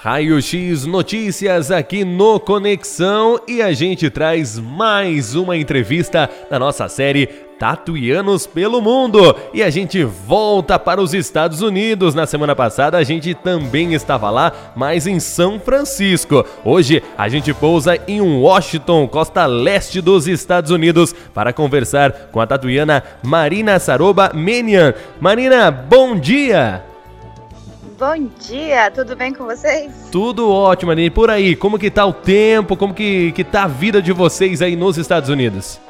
Raio X Notícias aqui no Conexão e a gente traz mais uma entrevista na nossa série Tatuianos pelo Mundo. E a gente volta para os Estados Unidos. Na semana passada a gente também estava lá, mas em São Francisco. Hoje a gente pousa em Washington, costa leste dos Estados Unidos, para conversar com a tatuiana Marina Saroba Menian. Marina, bom dia! Bom dia, tudo bem com vocês? Tudo ótimo, Marina. E por aí, como que tá o tempo? Como que, que tá a vida de vocês aí nos Estados Unidos?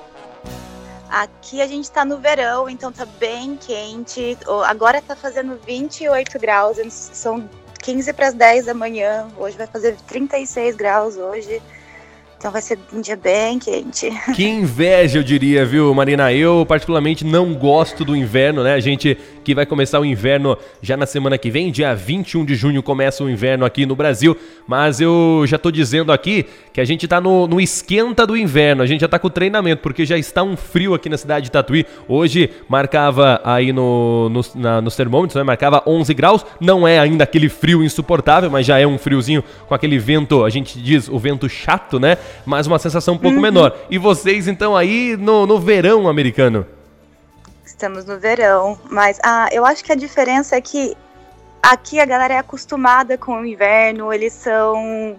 Aqui a gente tá no verão, então tá bem quente. Agora tá fazendo 28 graus, são 15 para as 10 da manhã. Hoje vai fazer 36 graus hoje. Então vai ser um dia bem quente. Que inveja, eu diria, viu, Marina? Eu, particularmente, não gosto do inverno, né? A gente que vai começar o inverno já na semana que vem, dia 21 de junho começa o inverno aqui no Brasil. Mas eu já tô dizendo aqui que a gente tá no, no esquenta do inverno, a gente já tá com o treinamento, porque já está um frio aqui na cidade de Tatuí. Hoje marcava aí no, no, na, nos termômetros, né? Marcava 11 graus. Não é ainda aquele frio insuportável, mas já é um friozinho com aquele vento, a gente diz o vento chato, né? Mas uma sensação um pouco uhum. menor. E vocês, então, aí no, no verão americano? Estamos no verão, mas ah, eu acho que a diferença é que aqui a galera é acostumada com o inverno, eles são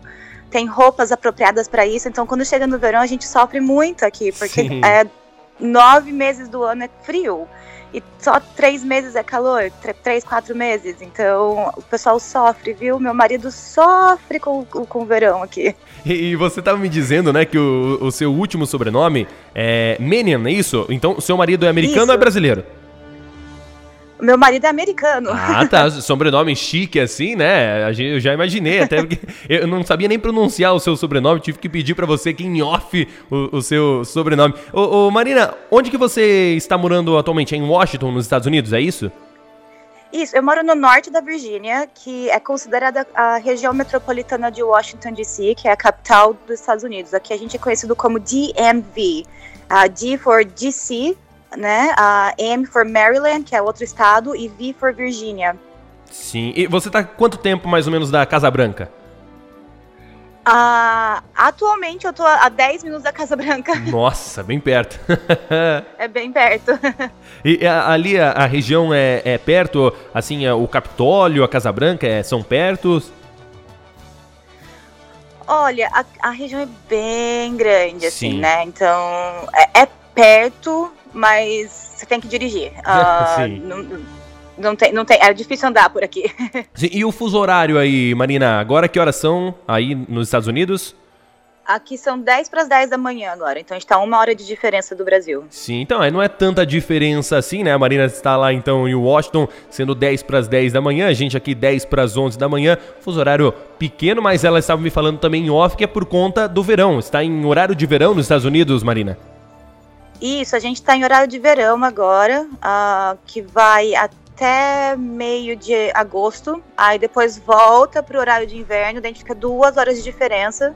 tem roupas apropriadas para isso, então quando chega no verão a gente sofre muito aqui, porque é, nove meses do ano é frio e só três meses é calor, três, quatro meses. Então o pessoal sofre, viu? Meu marido sofre com, com o verão aqui. E, e você estava me dizendo, né, que o, o seu último sobrenome é Menian, é isso? Então o seu marido é americano isso. ou é brasileiro? Meu marido é americano. Ah, tá. Sobrenome chique assim, né? Eu já imaginei, até porque eu não sabia nem pronunciar o seu sobrenome, tive que pedir para você que em off o, o seu sobrenome. Ô, ô, Marina, onde que você está morando atualmente? É em Washington, nos Estados Unidos, é isso? Isso, eu moro no norte da Virgínia, que é considerada a região metropolitana de Washington DC, que é a capital dos Estados Unidos. Aqui a gente é conhecido como DMV. Uh, D for DC, né? A M for Maryland, que é outro estado, e V for Virgínia. Sim. E você tá quanto tempo mais ou menos da Casa Branca? Uh, atualmente eu tô a 10 minutos da Casa Branca. Nossa, bem perto. é bem perto. e a, ali a, a, região é, é perto, assim, é, o Capitólio, a Casa Branca é, são perto? Olha, a, a região é bem grande, assim, Sim. né? Então, é, é perto, mas você tem que dirigir. Uh, Sim. Não, não tem, não tem, é difícil andar por aqui. Sim, e o fuso horário aí, Marina? Agora que horas são aí nos Estados Unidos? Aqui são 10 para as 10 da manhã agora, então a gente está uma hora de diferença do Brasil. Sim, então não é tanta diferença assim, né? A Marina está lá então em Washington, sendo 10 para as 10 da manhã, a gente aqui 10 para as 11 da manhã, fuso horário pequeno, mas ela estava me falando também em off que é por conta do verão. Está em horário de verão nos Estados Unidos, Marina? Isso, a gente está em horário de verão agora, uh, que vai até meio de agosto, aí depois volta para o horário de inverno, daí a gente fica duas horas de diferença.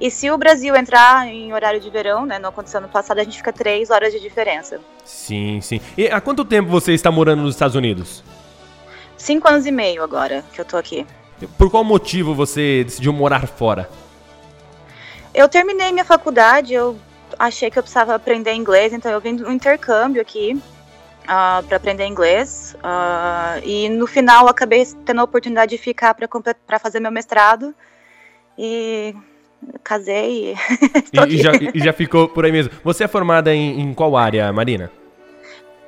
E se o Brasil entrar em horário de verão, né, não aconteceu no passado, a gente fica três horas de diferença. Sim, sim. E há quanto tempo você está morando nos Estados Unidos? Cinco anos e meio agora que eu tô aqui. Por qual motivo você decidiu morar fora? Eu terminei minha faculdade, eu achei que eu precisava aprender inglês, então eu vim no intercâmbio aqui uh, ah, para aprender inglês. Uh, e no final acabei tendo a oportunidade de ficar para fazer meu mestrado. E casei e, e, já, e, já, ficou por aí mesmo. Você é formada em, em, qual área, Marina?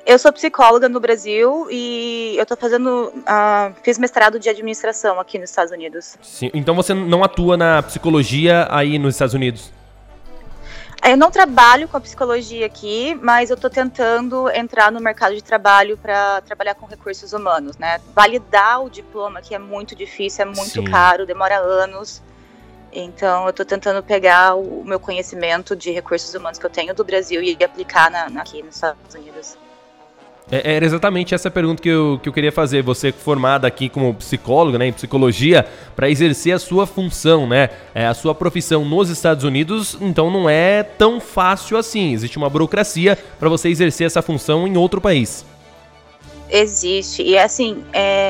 Eu sou psicóloga no Brasil e eu tô fazendo. Uh, fiz mestrado de administração aqui nos Estados Unidos. Sim, então você não atua na psicologia aí nos Estados Unidos? Eu não trabalho com a psicologia aqui, mas eu estou tentando entrar no mercado de trabalho para trabalhar com recursos humanos, né? Validar o diploma, que é muito difícil, é muito Sim. caro, demora anos. Então, eu estou tentando pegar o meu conhecimento de recursos humanos que eu tenho do Brasil e aplicar na, aqui nos Estados Unidos. É, era exatamente essa pergunta que eu, que eu queria fazer. Você formada aqui como psicóloga, né, em psicologia, para exercer a sua função, né, é, a sua profissão nos Estados Unidos, então não é tão fácil assim. Existe uma burocracia para você exercer essa função em outro país. Existe. E assim, é,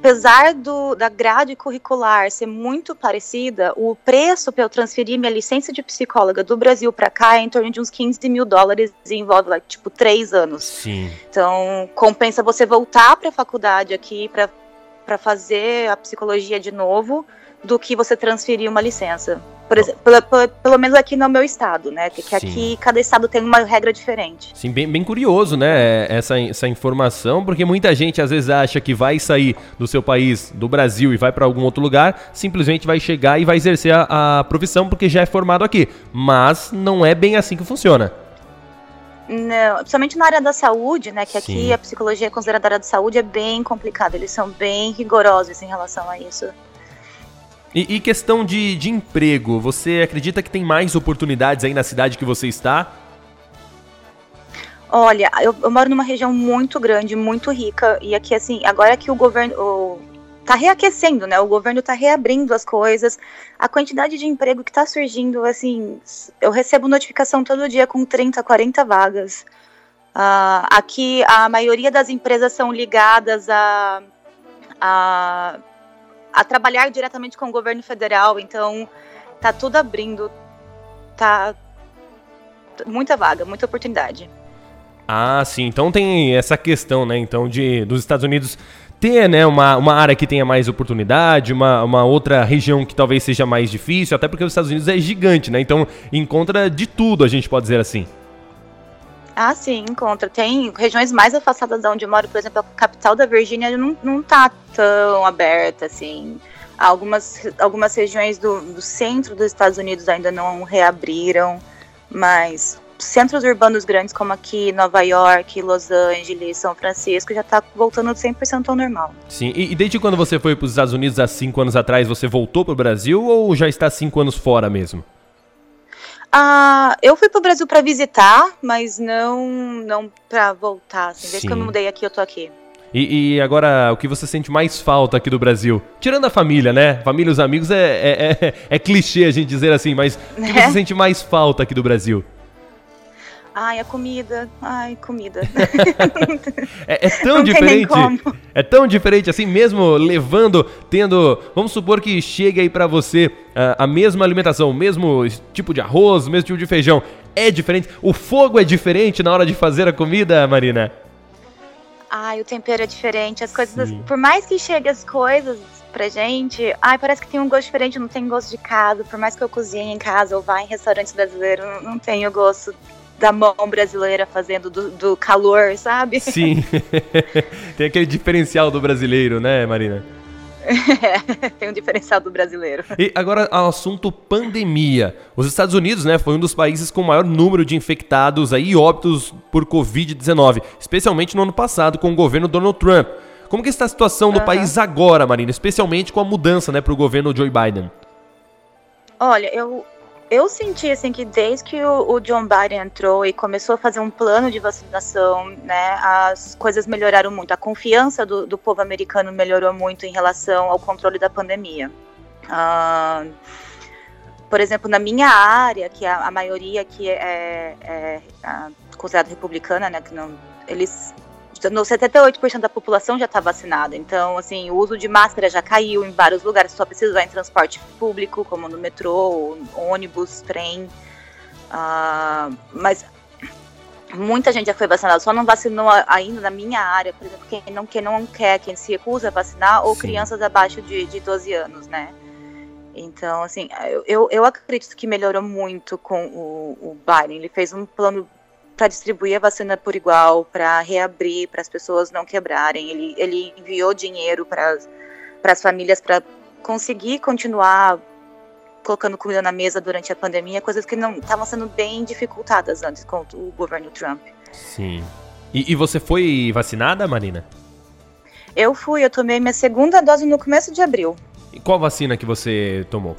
apesar do, da grade curricular ser muito parecida, o preço para eu transferir minha licença de psicóloga do Brasil para cá é em torno de uns 15 mil dólares e envolve, like, tipo, três anos. Sim. Então, compensa você voltar para a faculdade aqui para fazer a psicologia de novo do que você transferir uma licença. Por exemplo, pelo, pelo, pelo, menos aqui no meu estado, né? Que, que aqui cada estado tem uma regra diferente. Sim, bem, bem curioso, né? Essa, essa informação, porque muita gente às vezes acha que vai sair do seu país, do Brasil, e vai para algum outro lugar, simplesmente vai chegar e vai exercer a, a profissão porque já é formado aqui. Mas não é bem assim que funciona. Não, principalmente na área da saúde, né? Que Sim. aqui a psicologia é considerada área da saúde, é bem complicado. Eles são bem rigorosos em relação a isso. E, e, questão de, de emprego, você acredita que tem mais oportunidades aí na cidade que você está? Olha, eu, eu moro numa região muito grande, muito rica, e aqui, assim, agora que o governo o, tá reaquecendo, né? O governo tá reabrindo as coisas, a quantidade de emprego que tá surgindo, assim, eu recebo notificação todo dia com 30, 40 vagas. Uh, aqui, a maioria das empresas são ligadas a, a a trabalhar diretamente com o governo federal, então tá tudo abrindo, tá muita vaga, muita oportunidade. Ah, sim. Então tem essa questão, né? Então de dos Estados Unidos ter, né, uma, uma área que tenha mais oportunidade, uma, uma outra região que talvez seja mais difícil, até porque os Estados Unidos é gigante, né? Então encontra de tudo, a gente pode dizer assim. Ah, sim, encontra. Tem regiões mais afastadas de onde eu moro, por exemplo, a capital da Virgínia não, não tá tão aberta, assim. Algumas, algumas regiões do, do centro dos Estados Unidos ainda não reabriram, mas centros urbanos grandes como aqui, Nova York, Los Angeles, São Francisco, já está voltando 100% ao normal. Sim, e, e desde quando você foi para os Estados Unidos há cinco anos atrás, você voltou para o Brasil ou já está cinco anos fora mesmo? Ah, eu fui pro Brasil para visitar, mas não não para voltar. Assim. Desde Sim. que eu me mudei aqui, eu tô aqui. E, e, agora, o que você sente mais falta aqui do Brasil? Tirando a família, né? Família e os amigos é, é, é, é clichê a gente dizer assim, mas o que você é. sente mais falta aqui do Brasil? Ai, a comida. Ai, comida. é, é, tão Não diferente. É tão diferente assim, mesmo levando, tendo. Vamos supor que chegue aí para você uh, a mesma alimentação, o mesmo tipo de arroz, o mesmo tipo de feijão. É diferente. O fogo é diferente na hora de fazer a comida, Marina? Ai, o tempero é diferente. As coisas. Sim. Por mais que chegue as coisas pra gente, ai, parece que tem um gosto diferente, não tem gosto de casa. Por mais que eu cozinhe em casa ou vá em restaurantes brasileiros, não, não tem o gosto da mão brasileira fazendo do, do calor, sabe? Sim. tem aquele diferencial do brasileiro, né, Marina? É, tem um diferencial do brasileiro. E agora ao assunto pandemia. Os Estados Unidos, né, foi um dos países com maior número de infectados aí, e óbitos por Covid-19, especialmente no ano passado com o governo Donald Trump. Como que está a situação do uhum. país agora, Marina, especialmente com a mudança, né, para o governo Joe Biden? Olha, eu eu senti assim que desde que o, o, John Biden entrou e começou a fazer um plano de vacinação, né, as coisas melhoraram muito. A confiança do, do povo americano melhorou muito em relação ao controle da pandemia. Uh, por exemplo, na minha área, que a, a maioria que é, é, é considerada republicana, né, que não, eles 78% da população já está vacinada. Então, assim, o uso de máscara já caiu em vários lugares. Só precisa usar em transporte público, como no metrô, ônibus, trem. Uh, mas muita gente já foi vacinada, só não vacinou ainda na minha área, por exemplo, quem não, quem não quer, quem se recusa a vacinar, ou Sim. crianças abaixo de, de 12 anos, né? Então, assim, eu, eu acredito que melhorou muito com o, o Biden. Ele fez um plano para distribuir a vacina por igual, para reabrir, para as pessoas não quebrarem. Ele, ele enviou dinheiro para as famílias para conseguir continuar colocando comida na mesa durante a pandemia, coisas que não estavam sendo bem dificultadas antes com o governo Trump. Sim. E, e, você foi vacinada, Marina? Eu fui, eu tomei minha segunda dose no começo de abril. E qual vacina que você tomou?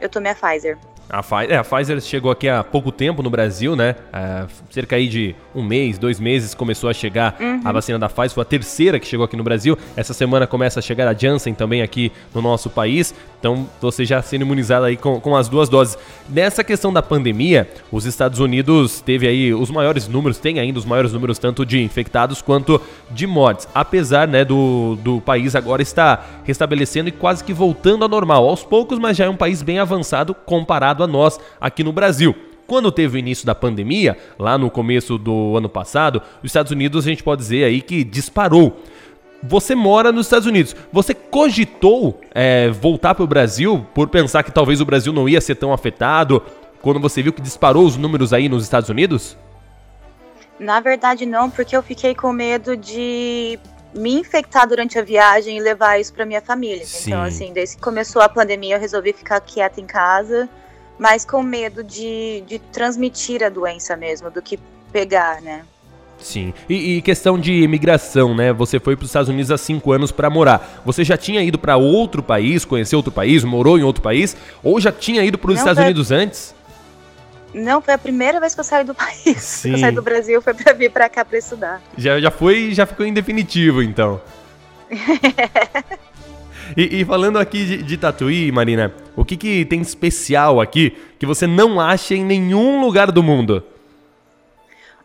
Eu tomei a Pfizer. A, Pfizer, é, a Pfizer chegou aqui há pouco tempo no Brasil, né? É, cerca aí de um mês, dois meses começou a chegar uhum. a vacina da Pfizer. Foi a terceira que chegou aqui no Brasil. Essa semana começa a chegar a Janssen também aqui no nosso país. Então você já sendo imunizado aí com, com as duas doses. Nessa questão da pandemia, os Estados Unidos teve aí os maiores números, tem ainda os maiores números tanto de infectados quanto de mortes. Apesar né, do, do país agora estar restabelecendo e quase que voltando ao normal. Aos poucos, mas já é um país bem avançado comparado a nós aqui no Brasil. Quando teve o início da pandemia, lá no começo do ano passado, os Estados Unidos a gente pode dizer aí que disparou você mora nos Estados Unidos. Você cogitou é, voltar para o Brasil por pensar que talvez o Brasil não ia ser tão afetado quando você viu que disparou os números aí nos Estados Unidos? Na verdade, não, porque eu fiquei com medo de me infectar durante a viagem e levar isso para minha família. Então, Sim. Então, assim, desde que começou a pandemia, eu resolvi ficar quieta em casa, mas com medo de, de transmitir a doença mesmo, do que pegar, né? Sim. E, e, questão de imigração, né? Você foi para os Estados Unidos há cinco anos para morar. Você já tinha ido para outro país, conhecer outro país, morou em outro país? Ou já tinha ido para os Estados foi... Unidos antes? Não, foi a primeira vez que eu saí do país. Sim. Eu saí do Brasil, foi para vir para cá para estudar. Já, já foi, já ficou em definitivo, então. e, e, falando aqui de, de Tatuí, Marina, o que, que tem especial aqui que você não acha em nenhum lugar do mundo?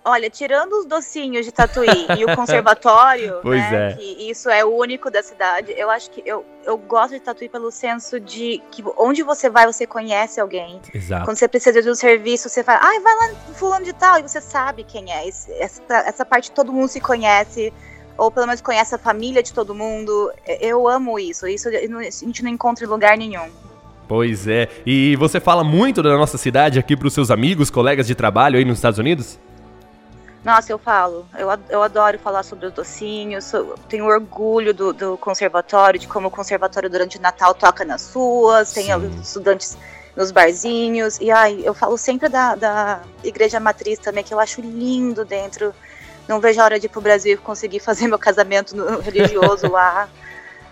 Olha, tirando os docinhos de Tatuí e o conservatório, né, é. que isso é o único da cidade, eu acho que eu, eu gosto de Tatuí pelo senso de que onde você vai, você conhece alguém. Exato. Quando você precisa de um serviço, você fala, ai, vai lá fulano de tal, e você sabe quem é. Essa, essa parte todo mundo se conhece, ou pelo menos conhece a família de todo mundo. Eu amo isso, isso a gente não encontra em lugar nenhum. Pois é. E você fala muito da nossa cidade aqui para os seus amigos, colegas de trabalho aí nos Estados Unidos? Nossa, eu falo. Eu, eu adoro falar sobre os docinhos. tenho orgulho do, do, conservatório, de como o conservatório durante o Natal toca nas ruas, tem estudantes nos barzinhos. E ai, eu falo sempre da, da igreja matriz também, que eu acho lindo dentro. Não vejo a hora de ir pro Brasil e conseguir fazer meu casamento religioso lá.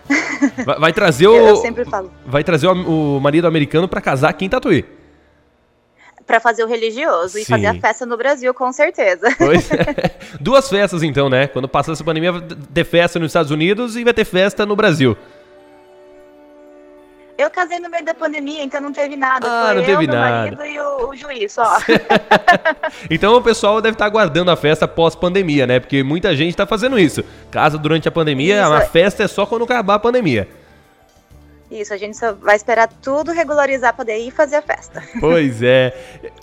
Vai, vai trazer o. Eu sempre falo. Vai trazer o, o marido americano para casar aqui em Tatuí para fazer o religioso Sim. e fazer a festa no Brasil, com certeza. Pois é. Duas festas, então, né? Quando passar essa pandemia, vai ter festa nos Estados Unidos e vai ter festa no Brasil. Eu casei no meio da pandemia, então não teve nada. Ah, Foi não teve eu, nada. Meu marido e o, o juiz só. então o pessoal deve estar aguardando a festa pós-pandemia, né? Porque muita gente está fazendo isso. Casa durante a pandemia, isso. a festa é só quando acabar a pandemia. Isso, a gente só vai esperar tudo regularizar para poder ir fazer a festa. Pois é.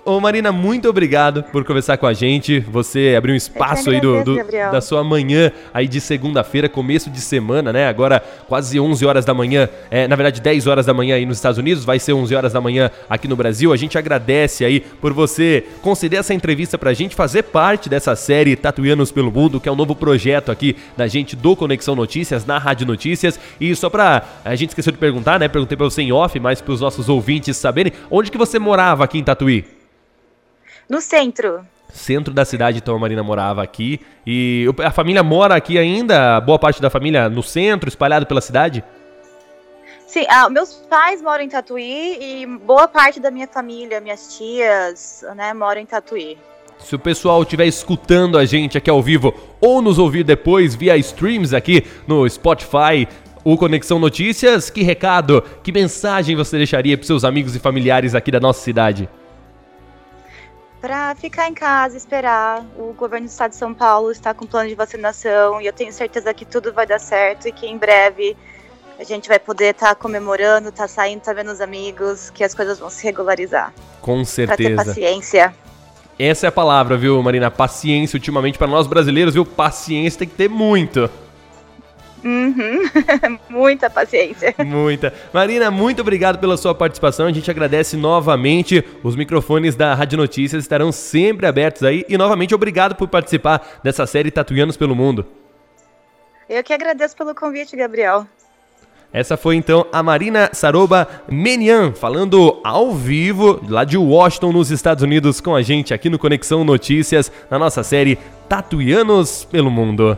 Ô Marina, muito obrigado por conversar com a gente. Você abriu um espaço aí do, do da sua manhã aí de segunda-feira, começo de semana, né? Agora quase 11 horas da manhã, é, na verdade 10 horas da manhã aí nos Estados Unidos, vai ser 11 horas da manhã aqui no Brasil. A gente agradece aí por você conceder essa entrevista pra gente, fazer parte dessa série Tatuianos pelo Mundo, que é um novo projeto aqui da gente do Conexão Notícias, na Rádio Notícias. E só pra a gente esqueceu de perguntar perguntar, né? Perguntei para você em off, mas para os nossos ouvintes saberem. Onde que você morava aqui em Tatuí? No centro. Centro da cidade, então a Marina morava aqui. E a família mora aqui ainda? Boa parte da família no centro, espalhado pela cidade? Sim, ah, meus pais moram em Tatuí e boa parte da minha família, minhas tias, né, moram em Tatuí. Se o pessoal estiver escutando a gente aqui ao vivo ou nos ouvir depois via streams aqui no Spotify, o Conexão Notícias. Que recado, que mensagem você deixaria para seus amigos e familiares aqui da nossa cidade? Para ficar em casa, esperar. O governo do estado de São Paulo está com plano de vacinação e eu tenho certeza que tudo vai dar certo e que em breve a gente vai poder estar tá comemorando, estar tá saindo, estar tá vendo os amigos, que as coisas vão se regularizar. Com certeza. Pra ter paciência. Essa é a palavra, viu, Marina? Paciência, ultimamente, para nós brasileiros, viu? Paciência tem que ter muito. Uhum. Muita paciência. Muita. Marina, muito obrigado pela sua participação. A gente agradece novamente. Os microfones da Rádio Notícias estarão sempre abertos aí. E novamente, obrigado por participar dessa série Tatuianos pelo Mundo. Eu que agradeço pelo convite, Gabriel. Essa foi então a Marina Saroba Menian, falando ao vivo lá de Washington, nos Estados Unidos, com a gente aqui no Conexão Notícias, na nossa série Tatuianos pelo Mundo.